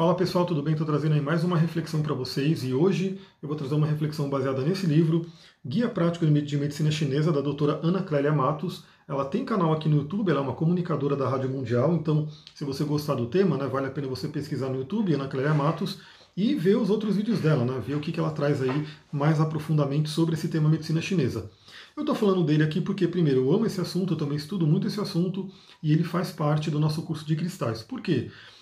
Fala pessoal, tudo bem? Estou trazendo aí mais uma reflexão para vocês e hoje eu vou trazer uma reflexão baseada nesse livro, Guia Prático de Medicina Chinesa, da doutora Ana Clélia Matos. Ela tem canal aqui no YouTube, ela é uma comunicadora da Rádio Mundial, então se você gostar do tema, né, vale a pena você pesquisar no YouTube, Ana Clélia Matos, e ver os outros vídeos dela, né, ver o que, que ela traz aí mais aprofundamento sobre esse tema medicina chinesa. Eu estou falando dele aqui porque, primeiro, eu amo esse assunto, eu também estudo muito esse assunto e ele faz parte do nosso curso de cristais. Por quê? Porque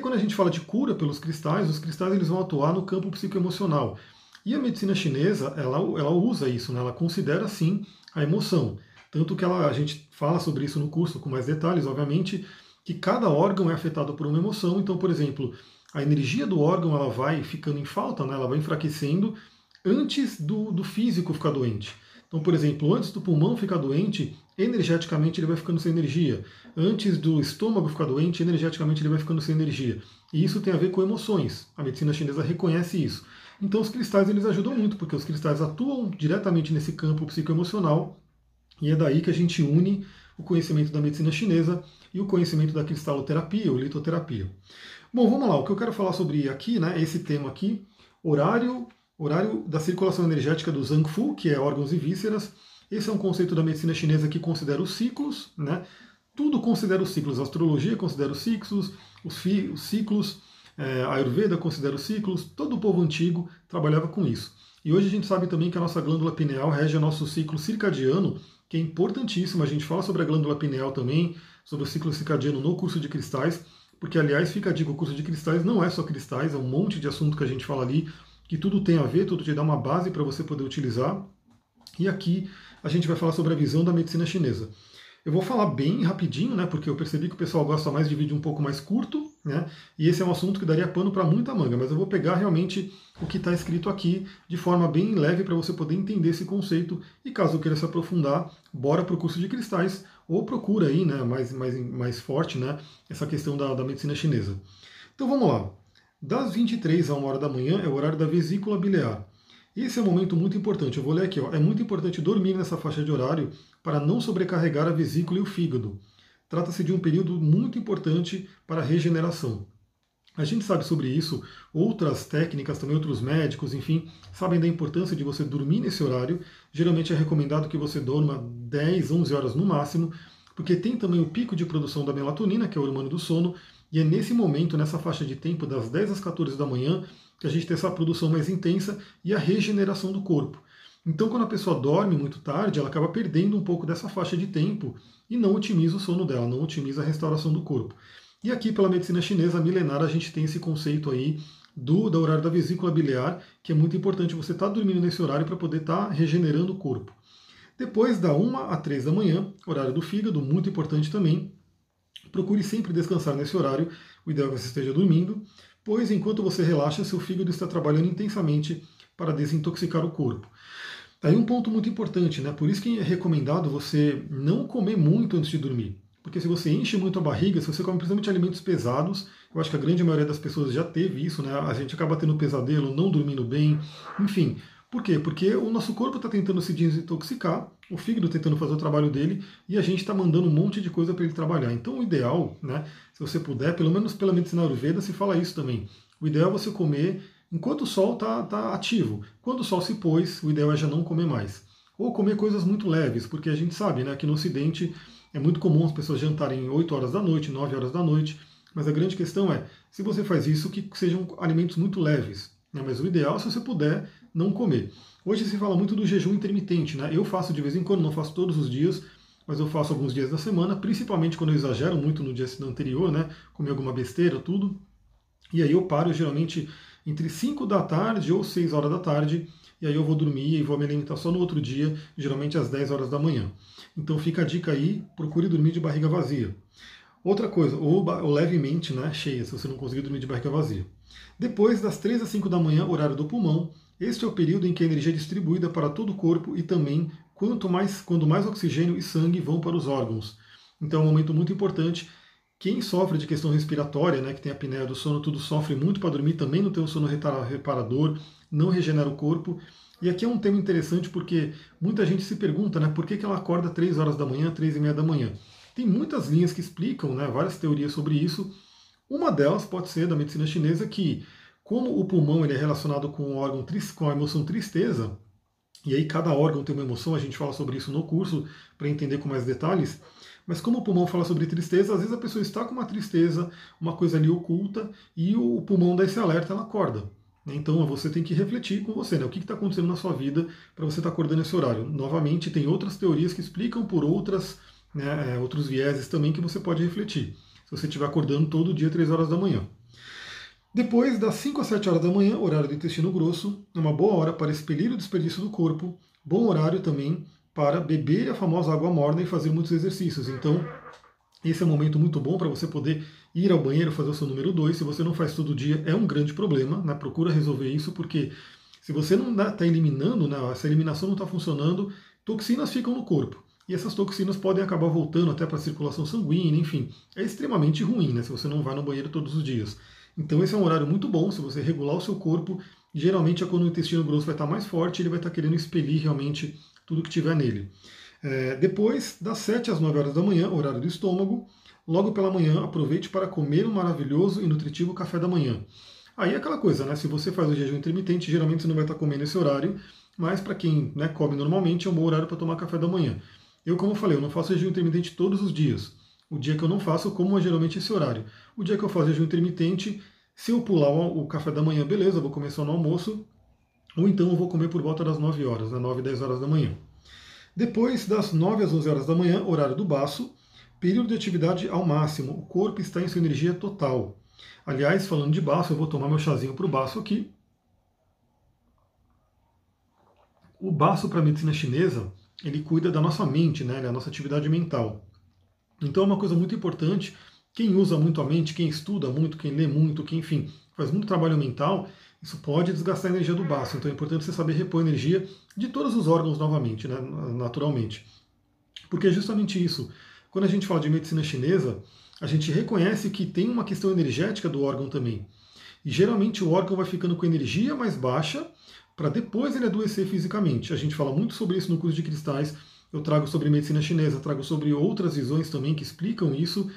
quando a gente fala de cura pelos cristais, os cristais eles vão atuar no campo psicoemocional. E a medicina chinesa, ela, ela usa isso, né? ela considera sim a emoção. Tanto que ela, a gente fala sobre isso no curso com mais detalhes, obviamente, que cada órgão é afetado por uma emoção. Então, por exemplo, a energia do órgão ela vai ficando em falta, né? ela vai enfraquecendo antes do, do físico ficar doente. Então, por exemplo, antes do pulmão ficar doente, energeticamente ele vai ficando sem energia. Antes do estômago ficar doente, energeticamente ele vai ficando sem energia. E isso tem a ver com emoções. A medicina chinesa reconhece isso. Então, os cristais eles ajudam muito, porque os cristais atuam diretamente nesse campo psicoemocional. E é daí que a gente une o conhecimento da medicina chinesa e o conhecimento da cristaloterapia ou litoterapia. Bom, vamos lá. O que eu quero falar sobre aqui, né, esse tema aqui, horário horário da circulação energética do Zhang Fu, que é órgãos e vísceras. Esse é um conceito da medicina chinesa que considera os ciclos, né? Tudo considera os ciclos. A astrologia considera os ciclos, os, fi, os ciclos, é, a Ayurveda considera os ciclos. Todo o povo antigo trabalhava com isso. E hoje a gente sabe também que a nossa glândula pineal rege o nosso ciclo circadiano, que é importantíssimo. A gente fala sobre a glândula pineal também, sobre o ciclo circadiano no curso de cristais, porque aliás fica a dica, o curso de cristais não é só cristais, é um monte de assunto que a gente fala ali, que tudo tem a ver, tudo te dá uma base para você poder utilizar. E aqui a gente vai falar sobre a visão da medicina chinesa. Eu vou falar bem rapidinho, né, porque eu percebi que o pessoal gosta mais de vídeo um pouco mais curto, né, e esse é um assunto que daria pano para muita manga, mas eu vou pegar realmente o que está escrito aqui de forma bem leve para você poder entender esse conceito, e caso queira se aprofundar, bora para o curso de cristais, ou procura aí, né, mais, mais, mais forte, né, essa questão da, da medicina chinesa. Então vamos lá. Das 23 a 1 hora da manhã é o horário da vesícula biliar. Esse é um momento muito importante. Eu vou ler aqui. Ó. É muito importante dormir nessa faixa de horário para não sobrecarregar a vesícula e o fígado. Trata-se de um período muito importante para a regeneração. A gente sabe sobre isso, outras técnicas, também outros médicos, enfim, sabem da importância de você dormir nesse horário. Geralmente é recomendado que você dorma 10, 11 horas no máximo, porque tem também o pico de produção da melatonina, que é o hormônio do sono, e é nesse momento, nessa faixa de tempo, das 10 às 14 da manhã, que a gente tem essa produção mais intensa e a regeneração do corpo. Então, quando a pessoa dorme muito tarde, ela acaba perdendo um pouco dessa faixa de tempo e não otimiza o sono dela, não otimiza a restauração do corpo. E aqui, pela medicina chinesa milenar, a gente tem esse conceito aí do, horário da vesícula biliar, que é muito importante você estar tá dormindo nesse horário para poder estar tá regenerando o corpo. Depois da 1 a 3 da manhã, horário do fígado, muito importante também, Procure sempre descansar nesse horário, o ideal é que você esteja dormindo, pois enquanto você relaxa, seu fígado está trabalhando intensamente para desintoxicar o corpo. Aí um ponto muito importante, né? Por isso que é recomendado você não comer muito antes de dormir. Porque se você enche muito a barriga, se você come principalmente alimentos pesados, eu acho que a grande maioria das pessoas já teve isso, né? A gente acaba tendo pesadelo, não dormindo bem, enfim. Por quê? Porque o nosso corpo está tentando se desintoxicar, o fígado tentando fazer o trabalho dele e a gente está mandando um monte de coisa para ele trabalhar. Então, o ideal, né, se você puder, pelo menos pela medicina ayurveda se fala isso também. O ideal é você comer enquanto o sol está tá ativo. Quando o sol se pôs, o ideal é já não comer mais. Ou comer coisas muito leves, porque a gente sabe né, que no Ocidente é muito comum as pessoas jantarem 8 horas da noite, 9 horas da noite. Mas a grande questão é, se você faz isso, que sejam alimentos muito leves. Né? Mas o ideal, se você puder, não comer. Hoje se fala muito do jejum intermitente, né? Eu faço de vez em quando, não faço todos os dias, mas eu faço alguns dias da semana, principalmente quando eu exagero muito no dia anterior, né? Comer alguma besteira, tudo. E aí eu paro geralmente entre 5 da tarde ou 6 horas da tarde, e aí eu vou dormir e vou me alimentar só no outro dia, geralmente às 10 horas da manhã. Então fica a dica aí, procure dormir de barriga vazia. Outra coisa, ou, ou levemente né, cheia, se você não conseguir dormir de barriga vazia. Depois das 3 às 5 da manhã, horário do pulmão, este é o período em que a energia é distribuída para todo o corpo e também quanto mais, quando mais oxigênio e sangue vão para os órgãos. Então é um momento muito importante. Quem sofre de questão respiratória, né, que tem a apneia do sono, tudo sofre muito para dormir, também não tem um sono reparador, não regenera o corpo. E aqui é um tema interessante porque muita gente se pergunta né, por que, que ela acorda 3 horas da manhã, 3 e meia da manhã. Tem muitas linhas que explicam, né, várias teorias sobre isso. Uma delas pode ser da medicina chinesa que, como o pulmão ele é relacionado com o órgão com a emoção tristeza, e aí cada órgão tem uma emoção, a gente fala sobre isso no curso para entender com mais detalhes. Mas como o pulmão fala sobre tristeza, às vezes a pessoa está com uma tristeza, uma coisa ali oculta, e o pulmão dá esse alerta, ela acorda. Então você tem que refletir com você, né? O que está acontecendo na sua vida para você estar tá acordando esse horário. Novamente, tem outras teorias que explicam por outras, né, é, outros vieses também que você pode refletir. Se você estiver acordando todo dia, 3 horas da manhã. Depois, das 5 às 7 horas da manhã, horário do intestino grosso, é uma boa hora para expelir o desperdício do corpo, bom horário também para beber a famosa água morna e fazer muitos exercícios. Então, esse é um momento muito bom para você poder ir ao banheiro, fazer o seu número 2. Se você não faz todo dia, é um grande problema. Né? Procura resolver isso, porque se você não está eliminando, né, essa eliminação não está funcionando, toxinas ficam no corpo. E essas toxinas podem acabar voltando até para a circulação sanguínea, enfim. É extremamente ruim né, se você não vai no banheiro todos os dias. Então esse é um horário muito bom se você regular o seu corpo. Geralmente é quando o intestino grosso vai estar mais forte, ele vai estar querendo expelir realmente tudo que tiver nele. É, depois, das 7 às 9 horas da manhã, horário do estômago, logo pela manhã, aproveite para comer um maravilhoso e nutritivo café da manhã. Aí é aquela coisa, né? Se você faz o jejum intermitente, geralmente você não vai estar comendo esse horário, mas para quem né, come normalmente, é um bom horário para tomar café da manhã. Eu, como eu falei, eu não faço jejum intermitente todos os dias. O dia que eu não faço, como geralmente esse horário. O dia que eu faço jejum intermitente, se eu pular o café da manhã, beleza, eu vou comer só no almoço, ou então eu vou comer por volta das 9 horas, né, 9, 10 horas da manhã. Depois das 9 às 11 horas da manhã, horário do baço, período de atividade ao máximo, o corpo está em sua energia total. Aliás, falando de baço, eu vou tomar meu chazinho para o baço aqui. O baço para a medicina chinesa, ele cuida da nossa mente, né, da nossa atividade mental. Então é uma coisa muito importante. Quem usa muito a mente, quem estuda muito, quem lê muito, quem, enfim, faz muito trabalho mental, isso pode desgastar a energia do baço. Então é importante você saber repor energia de todos os órgãos novamente, né, naturalmente. Porque é justamente isso. Quando a gente fala de medicina chinesa, a gente reconhece que tem uma questão energética do órgão também. E geralmente o órgão vai ficando com energia mais baixa para depois ele adoecer fisicamente. A gente fala muito sobre isso no curso de cristais eu trago sobre medicina chinesa, trago sobre outras visões também que explicam isso.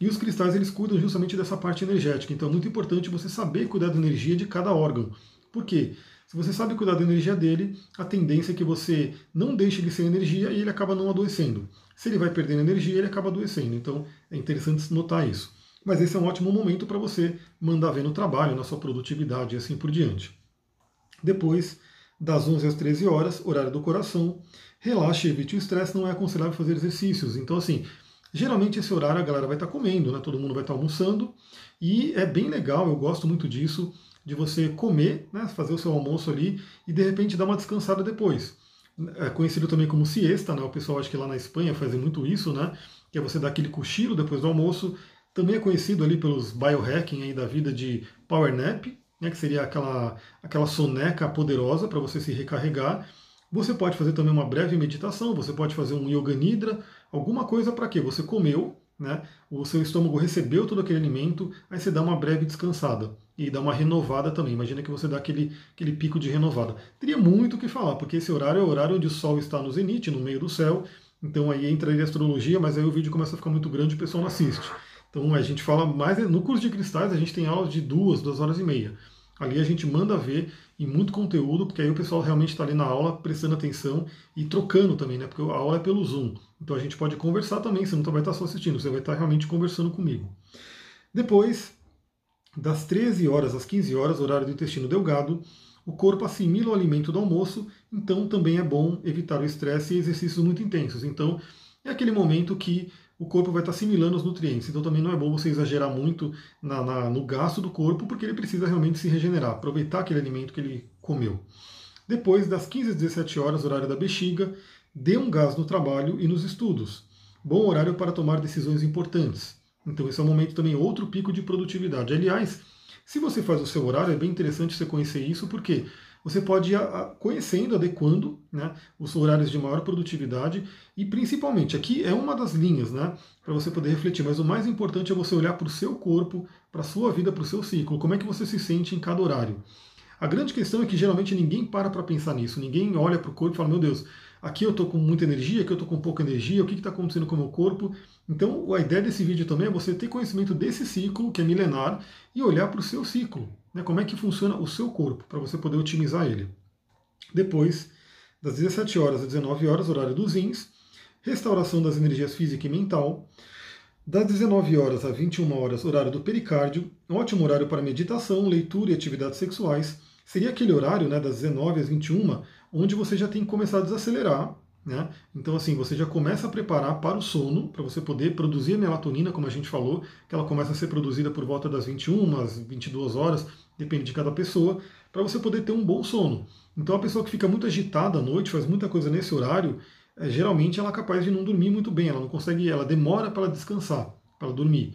E os cristais eles cuidam justamente dessa parte energética. Então é muito importante você saber cuidar da energia de cada órgão. Por quê? Se você sabe cuidar da energia dele, a tendência é que você não deixe ele sem energia e ele acaba não adoecendo. Se ele vai perdendo energia, ele acaba adoecendo. Então é interessante notar isso. Mas esse é um ótimo momento para você mandar ver no trabalho, na sua produtividade e assim por diante. Depois, das 11 às 13 horas, horário do coração, relaxe, evite o estresse, não é aconselhável fazer exercícios. Então, assim, geralmente esse horário a galera vai estar comendo, né? Todo mundo vai estar almoçando. E é bem legal, eu gosto muito disso, de você comer, né? fazer o seu almoço ali e de repente dar uma descansada depois. É conhecido também como siesta, né? O pessoal acho que lá na Espanha faz muito isso, né? Que é você dar aquele cochilo depois do almoço. Também é conhecido ali pelos biohacking aí da vida de power nap, né? Que seria aquela, aquela soneca poderosa para você se recarregar. Você pode fazer também uma breve meditação, você pode fazer um yoga nidra, alguma coisa para quê? Você comeu, né? O seu estômago recebeu todo aquele alimento, aí você dá uma breve descansada e dá uma renovada também. Imagina que você dá aquele, aquele pico de renovada. Teria muito o que falar, porque esse horário é o horário onde o Sol está no zenite, no meio do céu. Então aí entra a astrologia, mas aí o vídeo começa a ficar muito grande e o pessoal não assiste. Então a gente fala mais. No curso de cristais a gente tem aulas de duas, duas horas e meia. Ali a gente manda ver e muito conteúdo, porque aí o pessoal realmente está ali na aula prestando atenção e trocando também, né? Porque a aula é pelo Zoom. Então a gente pode conversar também, você não vai estar só assistindo, você vai estar realmente conversando comigo. Depois, das 13 horas às 15 horas, horário do intestino delgado, o corpo assimila o alimento do almoço, então também é bom evitar o estresse e exercícios muito intensos. Então, é aquele momento que o corpo vai estar assimilando os nutrientes. Então também não é bom você exagerar muito na, na, no gasto do corpo, porque ele precisa realmente se regenerar, aproveitar aquele alimento que ele comeu. Depois das 15 às 17 horas, horário da bexiga, dê um gás no trabalho e nos estudos. Bom horário para tomar decisões importantes. Então esse é um momento também outro pico de produtividade. Aliás, se você faz o seu horário, é bem interessante você conhecer isso, porque você pode ir conhecendo, adequando né, os horários de maior produtividade e principalmente, aqui é uma das linhas né, para você poder refletir, mas o mais importante é você olhar para o seu corpo, para a sua vida, para o seu ciclo, como é que você se sente em cada horário. A grande questão é que geralmente ninguém para para pensar nisso, ninguém olha para o corpo e fala, meu Deus, aqui eu estou com muita energia, aqui eu estou com pouca energia, o que está acontecendo com o meu corpo. Então, a ideia desse vídeo também é você ter conhecimento desse ciclo, que é milenar, e olhar para o seu ciclo, né, como é que funciona o seu corpo, para você poder otimizar ele. Depois, das 17 horas às 19 horas, horário dos rins, restauração das energias física e mental. Das 19 horas às 21 horas, horário do pericárdio, ótimo horário para meditação, leitura e atividades sexuais. Seria aquele horário né, das 19 às 21, onde você já tem que começar a desacelerar. Né? Então, assim, você já começa a preparar para o sono, para você poder produzir melatonina, como a gente falou, que ela começa a ser produzida por volta das 21 às 22 horas, depende de cada pessoa, para você poder ter um bom sono. Então, a pessoa que fica muito agitada à noite, faz muita coisa nesse horário, é, geralmente ela é capaz de não dormir muito bem, ela não consegue, ela demora para descansar, para dormir.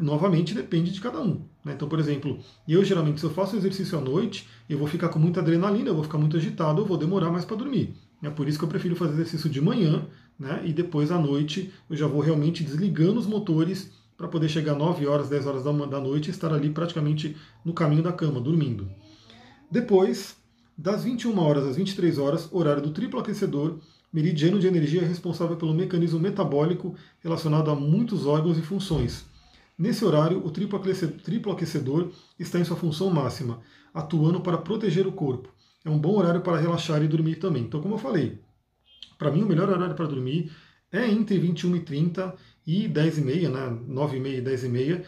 Novamente depende de cada um. Né? Então, por exemplo, eu geralmente, se eu faço exercício à noite, eu vou ficar com muita adrenalina, eu vou ficar muito agitado, eu vou demorar mais para dormir. É por isso que eu prefiro fazer exercício de manhã, né? E depois à noite eu já vou realmente desligando os motores para poder chegar 9 horas, 10 horas da noite e estar ali praticamente no caminho da cama, dormindo. Depois, das 21 horas às 23 horas, horário do triplo aquecedor, meridiano de energia é responsável pelo mecanismo metabólico relacionado a muitos órgãos e funções. Nesse horário, o triplo aquecedor está em sua função máxima, atuando para proteger o corpo. É um bom horário para relaxar e dormir também. Então, como eu falei, para mim o melhor horário para dormir é entre 21 e 30 e 10 e meia, né? 9 e meia e 10 e meia,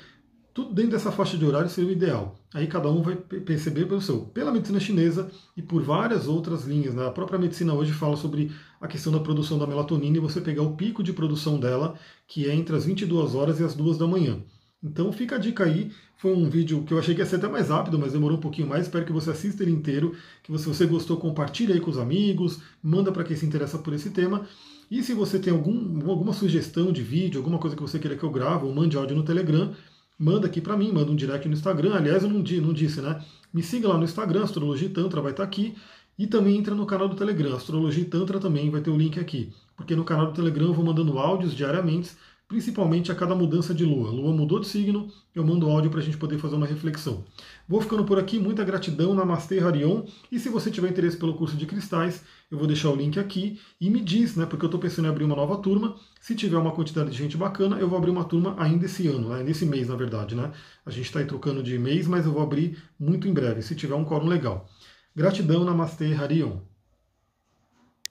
tudo dentro dessa faixa de horário seria o ideal. Aí cada um vai perceber pelo seu, pela medicina chinesa e por várias outras linhas. Né? A própria medicina hoje fala sobre a questão da produção da melatonina e você pegar o pico de produção dela, que é entre as 22 horas e as 2 da manhã. Então fica a dica aí. Foi um vídeo que eu achei que ia ser até mais rápido, mas demorou um pouquinho mais. Espero que você assista ele inteiro. Que se você gostou, compartilhe aí com os amigos, manda para quem se interessa por esse tema. E se você tem algum, alguma sugestão de vídeo, alguma coisa que você queira que eu grave, ou mande áudio no Telegram, manda aqui para mim, manda um direct no Instagram. Aliás, eu não, não disse, né? Me siga lá no Instagram, Astrologia Tantra vai estar tá aqui. E também entra no canal do Telegram, Astrologia Tantra também vai ter o link aqui. Porque no canal do Telegram eu vou mandando áudios diariamente, principalmente a cada mudança de lua. Lua mudou de signo, eu mando áudio para a gente poder fazer uma reflexão. Vou ficando por aqui, muita gratidão, Namastê Harion. E se você tiver interesse pelo curso de cristais, eu vou deixar o link aqui e me diz, né, porque eu estou pensando em abrir uma nova turma. Se tiver uma quantidade de gente bacana, eu vou abrir uma turma ainda esse ano, né, nesse mês, na verdade. Né? A gente está aí trocando de mês, mas eu vou abrir muito em breve, se tiver um quórum legal. Gratidão, Namastê Harion.